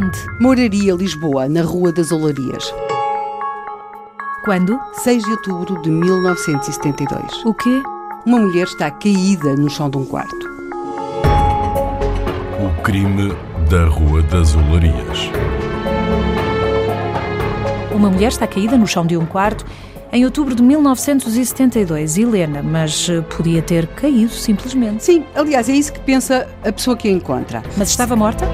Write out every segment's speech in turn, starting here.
Onde? Moraria Lisboa, na Rua das Olarias. Quando? 6 de outubro de 1972. O quê? Uma mulher está caída no chão de um quarto. O crime da Rua das Olarias. Uma mulher está caída no chão de um quarto em outubro de 1972. Helena, mas eh, podia ter caído simplesmente. Sim, aliás, é isso que pensa a pessoa que a encontra. Mas estava morta?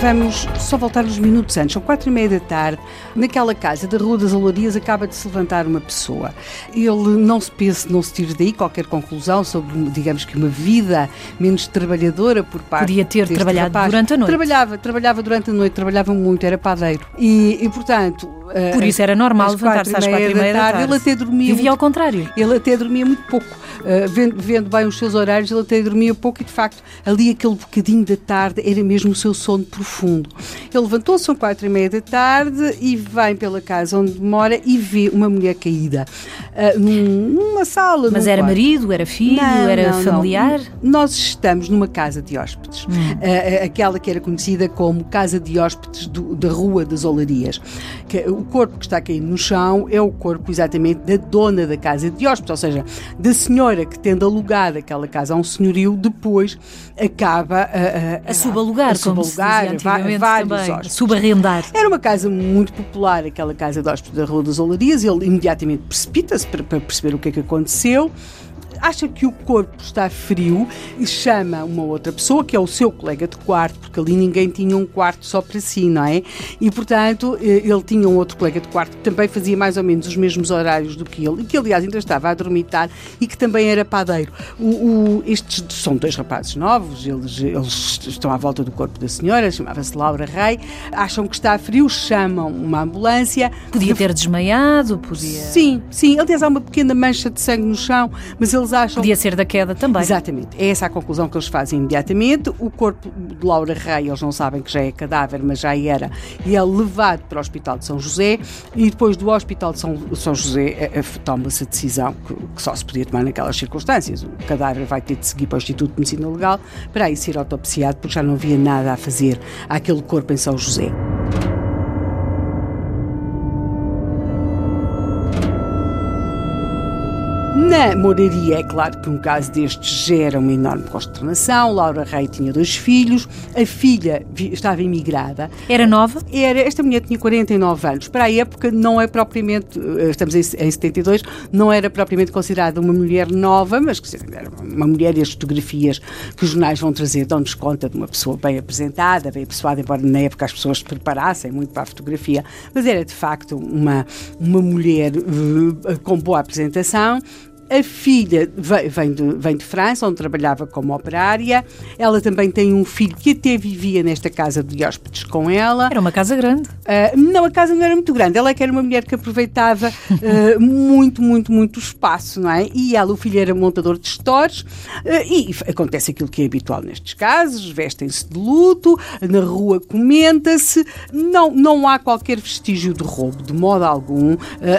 Vamos só voltar uns minutos antes, são quatro e meia da tarde. Naquela casa da Rua das Olarias acaba de se levantar uma pessoa. Ele não se pense, não se tire daí qualquer conclusão sobre, digamos que, uma vida menos trabalhadora por parte Podia ter trabalhado rapaz. durante a noite. Trabalhava, trabalhava durante a noite, trabalhava muito, era padeiro. E, e portanto. Por isso era normal levantar-se às quatro e meia da tarde. Ele até dormia. Vivia ao muito- contrário. ele até dormia muito pouco. Uh, vendo, vendo bem os seus horários, ele até dormia pouco e, de facto, ali aquele bocadinho da tarde era mesmo o seu sono profundo. Ele levantou-se, são quatro e meia da tarde, e vem pela casa onde mora e vê uma mulher caída uh, num- numa sala. Mas num era quarto. marido, era filho, Não, era não, não. familiar? Nós estamos numa casa de hóspedes, Hum. Uh, aquela que era conhecida como Casa de Hóspedes do- da Rua das Olarias. Que o corpo que está caído no chão é o corpo exatamente da dona da casa de hóspedes, ou seja, da senhora que tendo alugado aquela casa a um senhorio, depois acaba a, a, A subalugar, a como se subalugar dizia va- hóspedes. Subarrendar. Era uma casa muito popular, aquela casa de hóspedes da Rua das Olarias. Ele imediatamente precipita-se para, para perceber o que é que aconteceu. Acha que o corpo está frio e chama uma outra pessoa, que é o seu colega de quarto, porque ali ninguém tinha um quarto só para si, não é? E, portanto, eh, ele tinha um outro colega de quarto que também fazia mais ou menos os mesmos horários do que ele, e que, aliás, ainda estava a dormitar e que também era padeiro. O, o- estes são dois rapazes novos, eles, eles estão à volta do corpo da senhora, chamava-se Laura Rei, acham que está frio, chamam uma ambulância. Podia ter desmaiado, podia. Sim, sim. Aliás, há uma pequena mancha de sangue no chão, mas eles acham. Podia ser da queda também. Exatamente. É essa a conclusão que eles fazem imediatamente. O corpo de Laura Rei, eles não sabem que já é cadáver, mas já era, e é levado para o Hospital de São José. E depois do Hospital de São, São José eh, eh, toma-se a decisão que, que só se podia tomar naquelas circunstâncias. O cadáver vai ter de seguir para o Instituto de Medicina Legal para aí ser autopsiado, porque já não havia nada a fazer àquele corpo em São José. Na moraria, é claro que um caso destes gera uma enorme consternação. Laura Rei tinha dois filhos, a filha estava imigrada. Era nova? Era, esta mulher tinha 49 anos. Para a época, não é propriamente, eh, estamos em, em 72, não era propriamente considerada uma mulher nova, mas dizer, era uma mulher e as fotografias que os jornais vão trazer dão-nos conta de uma pessoa bem apresentada, bem apessoada, embora na época as pessoas se preparassem muito para a fotografia, mas era de facto uma, uma mulher eh, com boa apresentação. A filha ve- vem de, vem de França, onde trabalhava como operária. Ela também tem um filho que até vivia nesta casa de hóspedes com ela. Era uma casa grande. Ah, não, a casa não era muito grande. Ela é que era uma mulher que aproveitava ah, muito, muito, muito o espaço, não é? E ela, o filho, era montador de stores. ah, e acontece aquilo que é habitual nestes casos: vestem-se de luto, na rua comenta-se. Não, não há qualquer vestígio de roubo, de modo algum.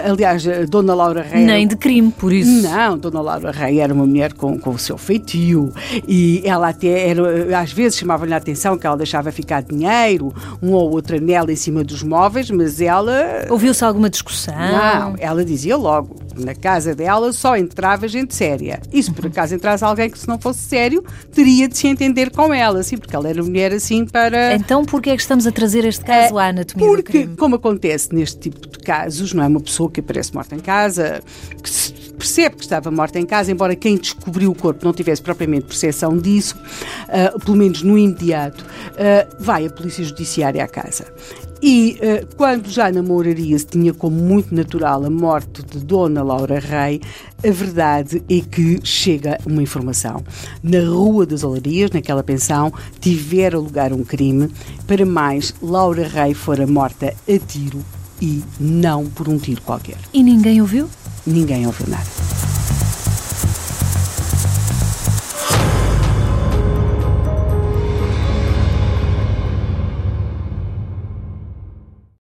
Aliás, a Dona Laura Rei. Nem de crime, por isso. Não, Dona Laura Rei era uma mulher com, com o seu feitio e ela até era, às vezes chamava-lhe a atenção que ela deixava ficar dinheiro, um ou outro anel em cima dos móveis, mas ela. Ouviu-se alguma discussão? Não, ela dizia logo, na casa dela só entrava gente séria. E se por acaso entrasse alguém que se não fosse sério, teria de se entender com ela, assim, porque ela era mulher assim para. Então, porquê é que estamos a trazer este caso à anatomia Porque, como acontece neste tipo de casos, não é uma pessoa que aparece morta em casa, que se percebe que estava morta em casa, embora quem descobriu o corpo não tivesse propriamente percepção disso, ah, pelo menos no imediato, ah, vai a Polícia Judiciária à casa. E ah, quando já na moraria se tinha como muito natural a morte de Dona Laura Rei, a verdade é que chega uma informação. Na Rua das Olarias, naquela pensão, tivera lugar um crime. Para mais, Laura Rei fora morta a tiro e não por um tiro qualquer. E ninguém ouviu? Ninguém ouviu nada.